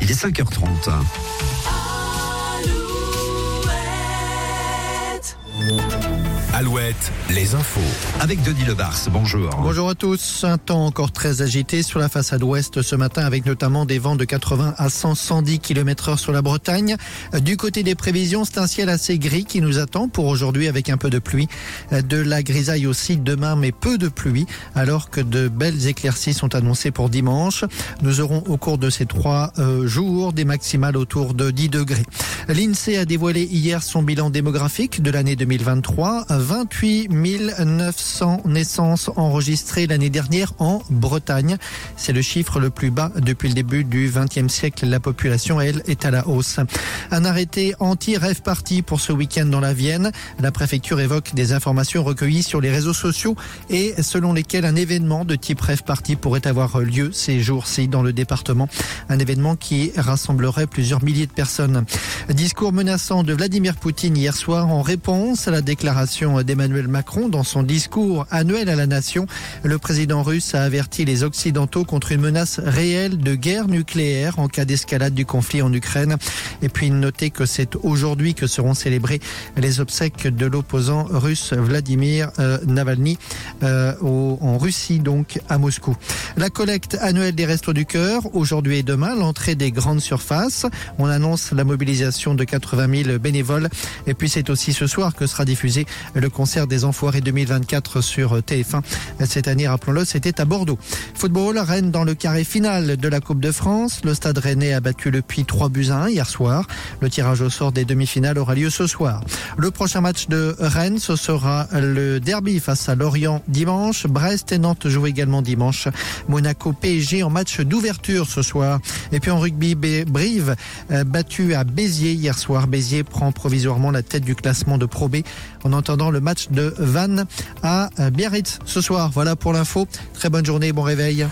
Il est 5h30. Alouette, les infos. Avec Denis Lebars, bonjour. Bonjour à tous. Un temps encore très agité sur la façade ouest ce matin avec notamment des vents de 80 à 110 km heure sur la Bretagne. Du côté des prévisions, c'est un ciel assez gris qui nous attend pour aujourd'hui avec un peu de pluie. De la grisaille aussi demain, mais peu de pluie, alors que de belles éclaircies sont annoncées pour dimanche. Nous aurons au cours de ces trois euh, jours des maximales autour de 10 degrés. L'INSEE a dévoilé hier son bilan démographique de l'année 2023. 28 900 naissances enregistrées l'année dernière en Bretagne. C'est le chiffre le plus bas depuis le début du XXe siècle. La population, elle, est à la hausse. Un arrêté anti-rêve parti pour ce week-end dans la Vienne. La préfecture évoque des informations recueillies sur les réseaux sociaux et selon lesquelles un événement de type rêve parti pourrait avoir lieu ces jours-ci dans le département. Un événement qui rassemblerait plusieurs milliers de personnes. Discours menaçant de Vladimir Poutine hier soir en réponse à la déclaration d'Emmanuel Macron dans son discours annuel à la nation. Le président russe a averti les Occidentaux contre une menace réelle de guerre nucléaire en cas d'escalade du conflit en Ukraine. Et puis notez que c'est aujourd'hui que seront célébrées les obsèques de l'opposant russe Vladimir euh, Navalny euh, en Russie, donc à Moscou. La collecte annuelle des Restos du Cœur, aujourd'hui et demain, l'entrée des grandes surfaces. On annonce la mobilisation de 80 000 bénévoles. Et puis c'est aussi ce soir que sera diffusé le concert des Enfoirés 2024 sur TF1. Cette année, rappelons-le, c'était à Bordeaux. Football, Rennes dans le carré final de la Coupe de France. Le stade rennais a battu le Puy 3 buts à 1 hier soir. Le tirage au sort des demi-finales aura lieu ce soir. Le prochain match de Rennes, ce sera le derby face à Lorient dimanche. Brest et Nantes jouent également dimanche. Monaco PSG en match d'ouverture ce soir. Et puis en rugby, Brive euh, battu à Béziers hier soir. Béziers prend provisoirement la tête du classement de Pro B en entendant le match de Vannes à Biarritz ce soir. Voilà pour l'info. Très bonne journée, bon réveil.